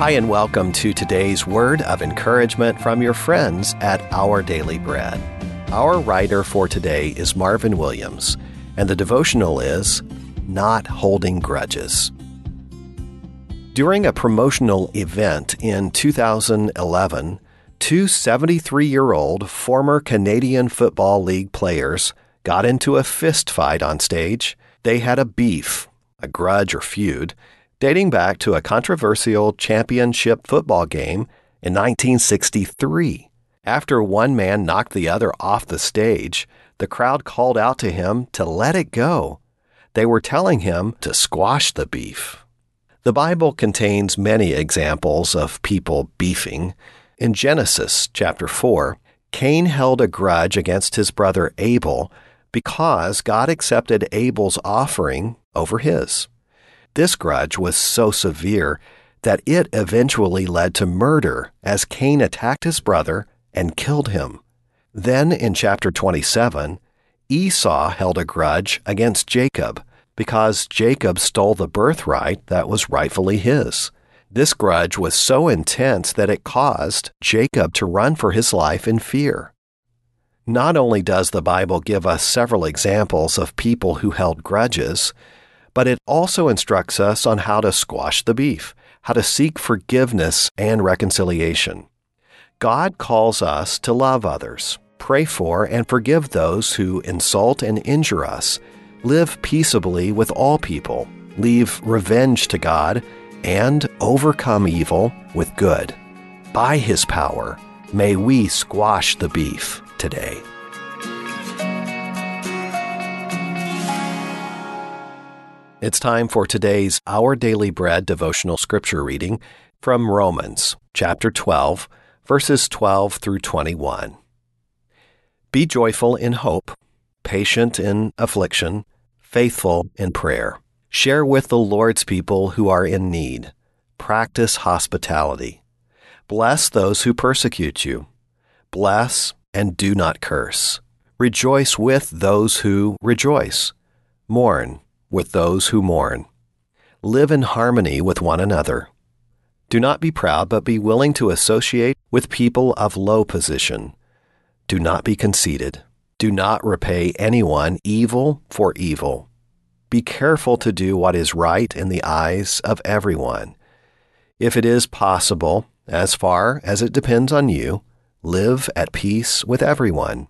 Hi, and welcome to today's word of encouragement from your friends at Our Daily Bread. Our writer for today is Marvin Williams, and the devotional is Not Holding Grudges. During a promotional event in 2011, two 73 year old former Canadian Football League players got into a fist fight on stage. They had a beef, a grudge or feud, dating back to a controversial championship football game in 1963. After one man knocked the other off the stage, the crowd called out to him to let it go. They were telling him to squash the beef. The Bible contains many examples of people beefing. In Genesis chapter 4, Cain held a grudge against his brother Abel because God accepted Abel's offering over his. This grudge was so severe that it eventually led to murder as Cain attacked his brother and killed him. Then in chapter 27, Esau held a grudge against Jacob because Jacob stole the birthright that was rightfully his. This grudge was so intense that it caused Jacob to run for his life in fear. Not only does the Bible give us several examples of people who held grudges, but it also instructs us on how to squash the beef, how to seek forgiveness and reconciliation. God calls us to love others, pray for and forgive those who insult and injure us, live peaceably with all people, leave revenge to God, and overcome evil with good. By His power, may we squash the beef today. It's time for today's Our Daily Bread devotional scripture reading from Romans chapter 12, verses 12 through 21. Be joyful in hope, patient in affliction, faithful in prayer. Share with the Lord's people who are in need. Practice hospitality. Bless those who persecute you. Bless and do not curse. Rejoice with those who rejoice. Mourn with those who mourn. Live in harmony with one another. Do not be proud, but be willing to associate with people of low position. Do not be conceited. Do not repay anyone evil for evil. Be careful to do what is right in the eyes of everyone. If it is possible, as far as it depends on you, live at peace with everyone.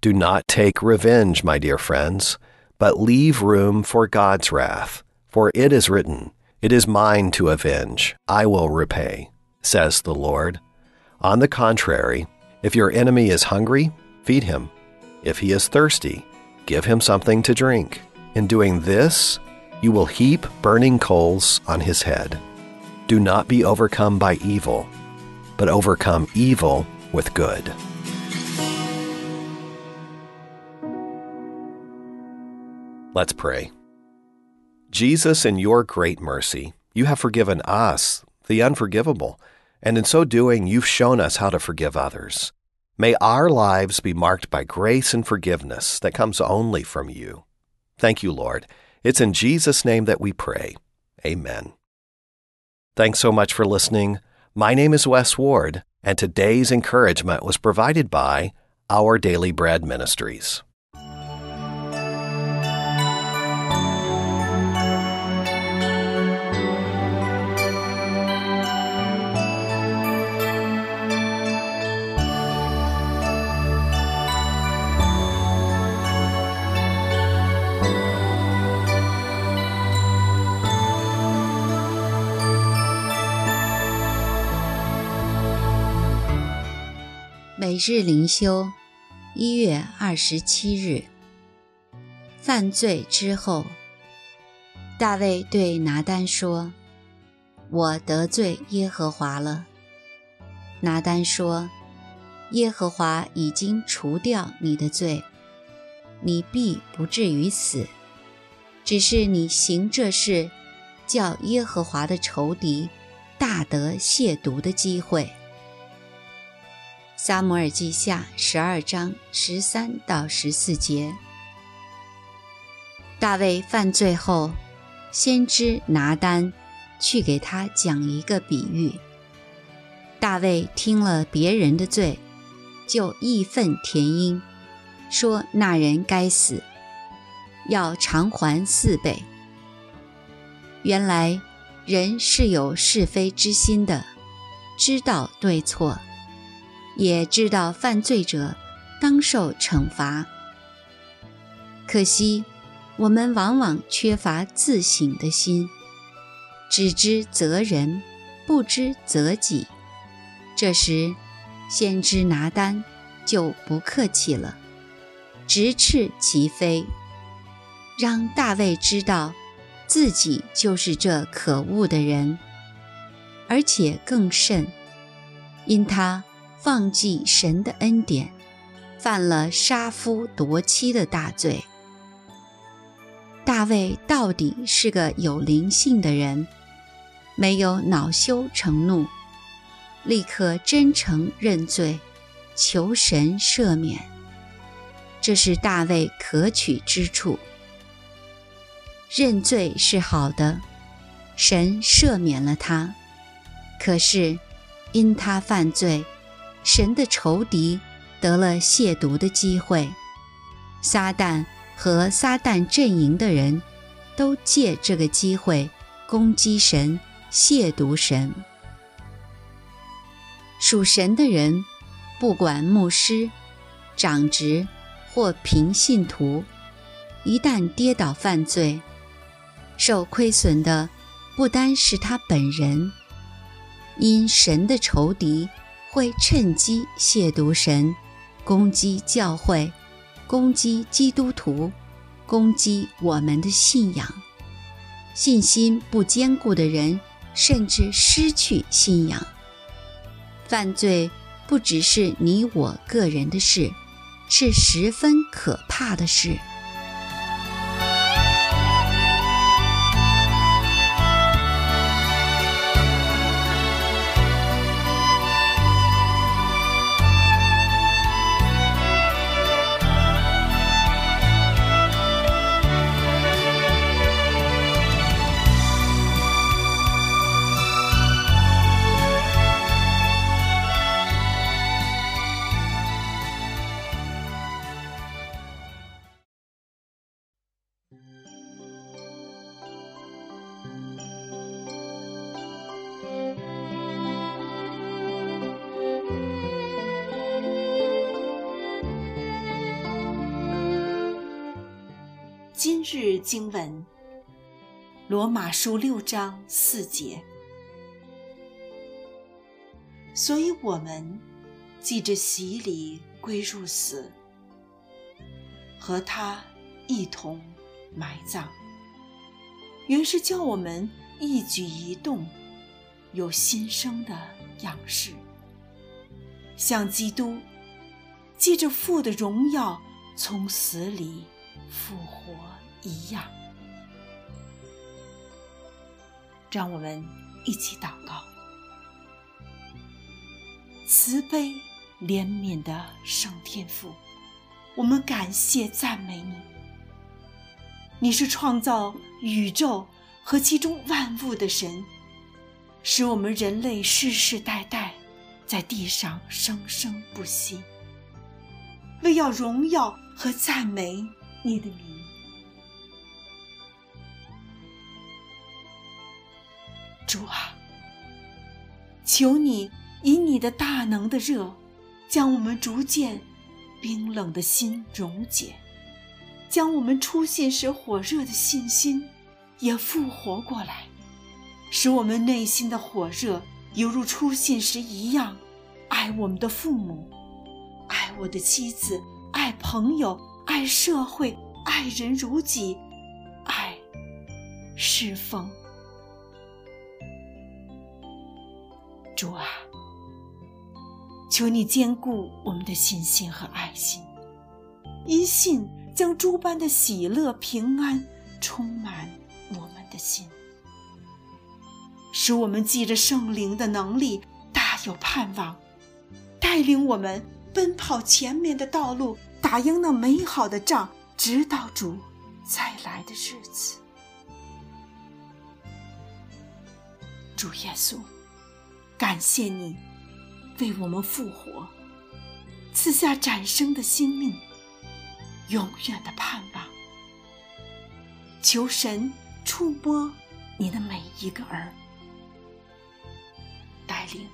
Do not take revenge, my dear friends but leave room for God's wrath. For it is written, It is mine to avenge, I will repay, says the Lord. On the contrary, if your enemy is hungry, feed him. If he is thirsty, give him something to drink. In doing this, you will heap burning coals on his head. Do not be overcome by evil, but overcome evil with good. Let's pray. Jesus, in your great mercy, you have forgiven us, the unforgivable, and in so doing, you've shown us how to forgive others. May our lives be marked by grace and forgiveness that comes only from you. Thank you, Lord. It's in Jesus' name that we pray. Amen. Thanks so much for listening. My name is Wes Ward, and today's encouragement was provided by Our Daily Bread Ministries. 每日灵修，一月二十七日。犯罪之后，大卫对拿丹说：“我得罪耶和华了。”拿丹说：“耶和华已经除掉你的罪，你必不至于死。只是你行这事，叫耶和华的仇敌大得亵渎的机会。”撒母耳记下十二章十三到十四节。大卫犯罪后，先知拿丹去给他讲一个比喻。大卫听了别人的罪，就义愤填膺，说那人该死，要偿还四倍。原来人是有是非之心的，知道对错，也知道犯罪者当受惩罚。可惜。我们往往缺乏自省的心，只知责人，不知责己。这时，先知拿单就不客气了，直斥其非，让大卫知道自己就是这可恶的人，而且更甚，因他忘记神的恩典，犯了杀夫夺妻的大罪。大卫到底是个有灵性的人，没有恼羞成怒，立刻真诚认罪，求神赦免。这是大卫可取之处。认罪是好的，神赦免了他。可是因他犯罪，神的仇敌得了亵渎的机会，撒旦。和撒旦阵营的人都借这个机会攻击神、亵渎神。属神的人，不管牧师、长职或平信徒，一旦跌倒犯罪，受亏损的不单是他本人，因神的仇敌会趁机亵渎神、攻击教会。攻击基督徒，攻击我们的信仰。信心不坚固的人，甚至失去信仰。犯罪不只是你我个人的事，是十分可怕的事。今日经文：罗马书六章四节。所以，我们记着洗礼归入死，和他一同埋葬，原是叫我们一举一动有新生的样式，像基督借着父的荣耀从死里复活。一样，让我们一起祷告。慈悲怜悯的圣天父，我们感谢赞美你。你是创造宇宙和其中万物的神，使我们人类世世代代在地上生生不息，为要荣耀和赞美你的名。主啊，求你以你的大能的热，将我们逐渐冰冷的心溶解，将我们出现时火热的信心也复活过来，使我们内心的火热犹如出现时一样，爱我们的父母，爱我的妻子，爱朋友，爱社会，爱人如己，爱侍奉。主啊，求你坚固我们的信心和爱心，因信将诸般的喜乐平安充满我们的心，使我们记着圣灵的能力，大有盼望，带领我们奔跑前面的道路，打赢那美好的仗，直到主再来的日子。主耶稣，感谢你为我们复活，赐下展生的新命，永远的盼望。求神触摸你的每一个儿，带领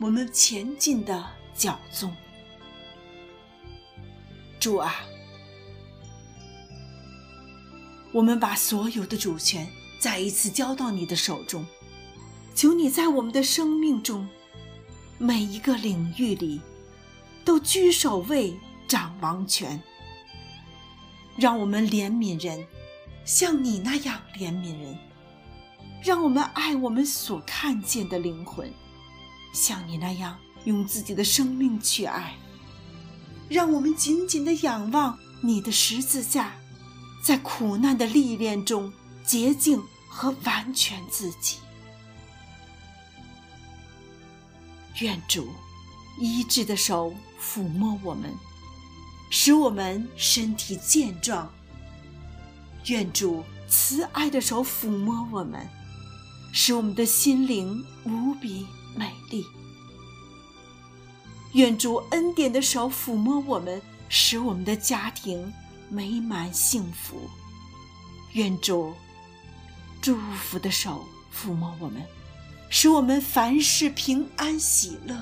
我们前进的脚踪。主啊，我们把所有的主权再一次交到你的手中，求你在我们的生命中每一个领域里都居首位，掌王权，让我们怜悯人，像你那样怜悯人；让我们爱我们所看见的灵魂，像你那样用自己的生命去爱。让我们紧紧的仰望你的十字架，在苦难的历练中洁净和完全自己。愿主医治的手抚摸我们，使我们身体健壮；愿主慈爱的手抚摸我们，使我们的心灵无比美丽。愿主恩典的手抚摸我们，使我们的家庭美满幸福；愿主祝福的手抚摸我们，使我们凡事平安喜乐。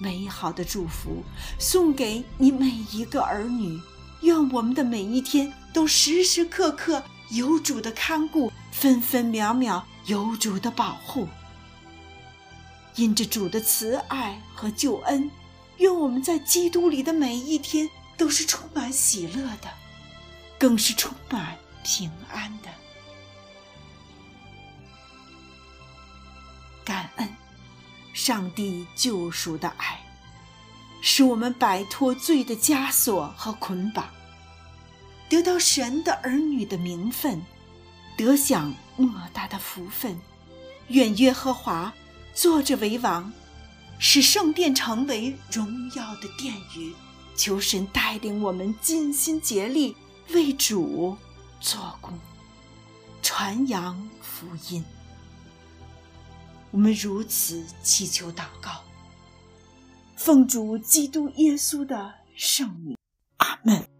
美好的祝福送给你每一个儿女，愿我们的每一天都时时刻刻有主的看顾，分分秒秒有主的保护。因着主的慈爱和救恩，愿我们在基督里的每一天都是充满喜乐的，更是充满平安的。感恩上帝救赎的爱，使我们摆脱罪的枷锁和捆绑，得到神的儿女的名分，得享莫大的福分。愿耶和华。坐着为王，使圣殿成为荣耀的殿宇。求神带领我们尽心竭力为主做工，传扬福音。我们如此祈求祷告，奉主基督耶稣的圣名，阿门。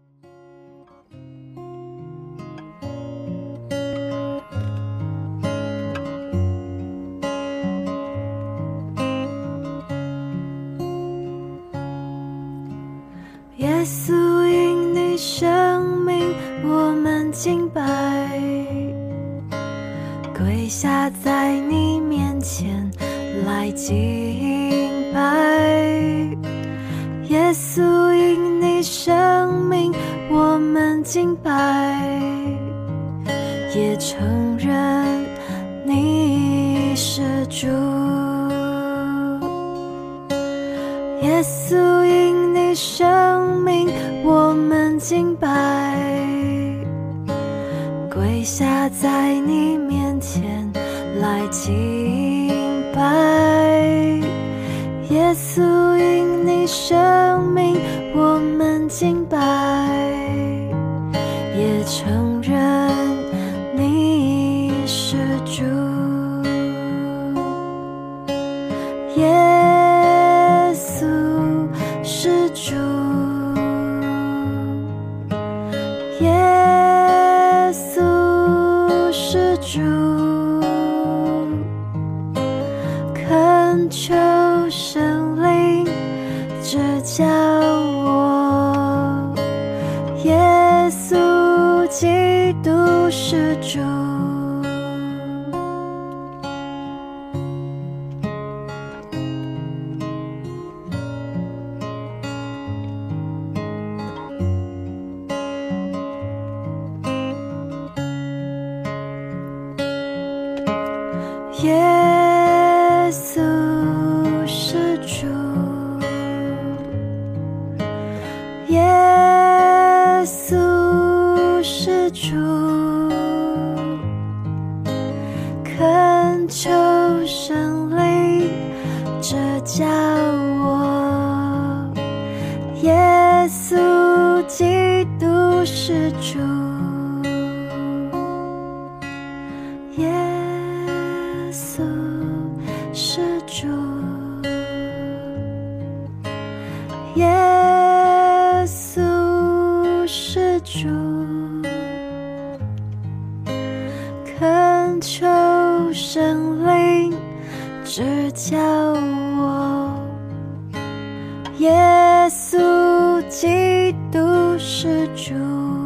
耶稣因你生命，我们敬拜，跪下在你面前来敬。耶稣因你生命，我们敬拜，跪下在你面前。来敬拜，耶稣因你生叫我，耶稣基督是主，耶稣基督是主。